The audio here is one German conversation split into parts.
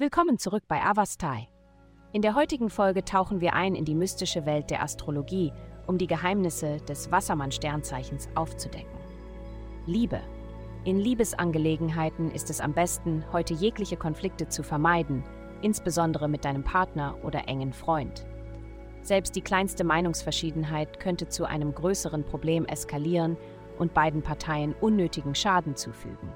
Willkommen zurück bei Avastai. In der heutigen Folge tauchen wir ein in die mystische Welt der Astrologie, um die Geheimnisse des Wassermann-Sternzeichens aufzudecken. Liebe. In Liebesangelegenheiten ist es am besten, heute jegliche Konflikte zu vermeiden, insbesondere mit deinem Partner oder engen Freund. Selbst die kleinste Meinungsverschiedenheit könnte zu einem größeren Problem eskalieren und beiden Parteien unnötigen Schaden zufügen.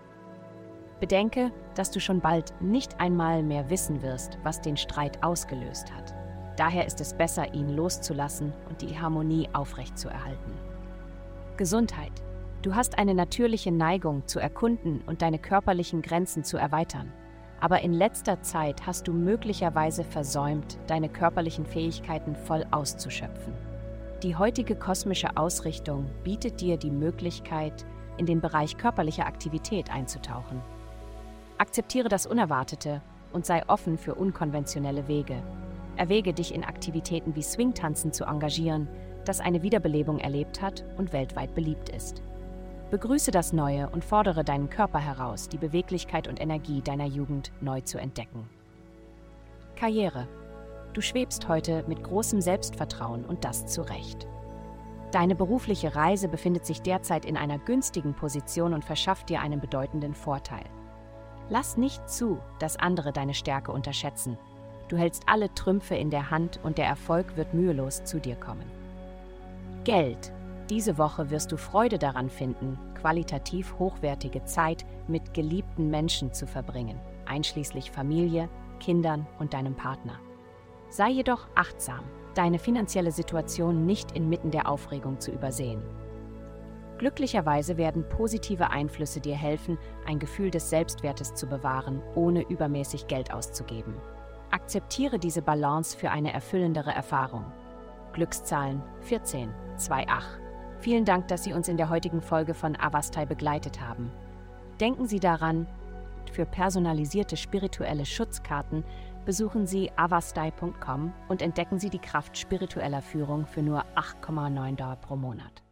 Bedenke, dass du schon bald nicht einmal mehr wissen wirst, was den Streit ausgelöst hat. Daher ist es besser, ihn loszulassen und die Harmonie aufrechtzuerhalten. Gesundheit. Du hast eine natürliche Neigung zu erkunden und deine körperlichen Grenzen zu erweitern. Aber in letzter Zeit hast du möglicherweise versäumt, deine körperlichen Fähigkeiten voll auszuschöpfen. Die heutige kosmische Ausrichtung bietet dir die Möglichkeit, in den Bereich körperlicher Aktivität einzutauchen. Akzeptiere das Unerwartete und sei offen für unkonventionelle Wege. Erwäge dich in Aktivitäten wie Swingtanzen zu engagieren, das eine Wiederbelebung erlebt hat und weltweit beliebt ist. Begrüße das Neue und fordere deinen Körper heraus, die Beweglichkeit und Energie deiner Jugend neu zu entdecken. Karriere. Du schwebst heute mit großem Selbstvertrauen und das zu Recht. Deine berufliche Reise befindet sich derzeit in einer günstigen Position und verschafft dir einen bedeutenden Vorteil. Lass nicht zu, dass andere deine Stärke unterschätzen. Du hältst alle Trümpfe in der Hand und der Erfolg wird mühelos zu dir kommen. Geld. Diese Woche wirst du Freude daran finden, qualitativ hochwertige Zeit mit geliebten Menschen zu verbringen, einschließlich Familie, Kindern und deinem Partner. Sei jedoch achtsam, deine finanzielle Situation nicht inmitten der Aufregung zu übersehen. Glücklicherweise werden positive Einflüsse dir helfen, ein Gefühl des Selbstwertes zu bewahren, ohne übermäßig Geld auszugeben. Akzeptiere diese Balance für eine erfüllendere Erfahrung. Glückszahlen 14, 28. Vielen Dank, dass Sie uns in der heutigen Folge von Avastai begleitet haben. Denken Sie daran, für personalisierte spirituelle Schutzkarten besuchen Sie avastai.com und entdecken Sie die Kraft spiritueller Führung für nur 8,9 Dollar pro Monat.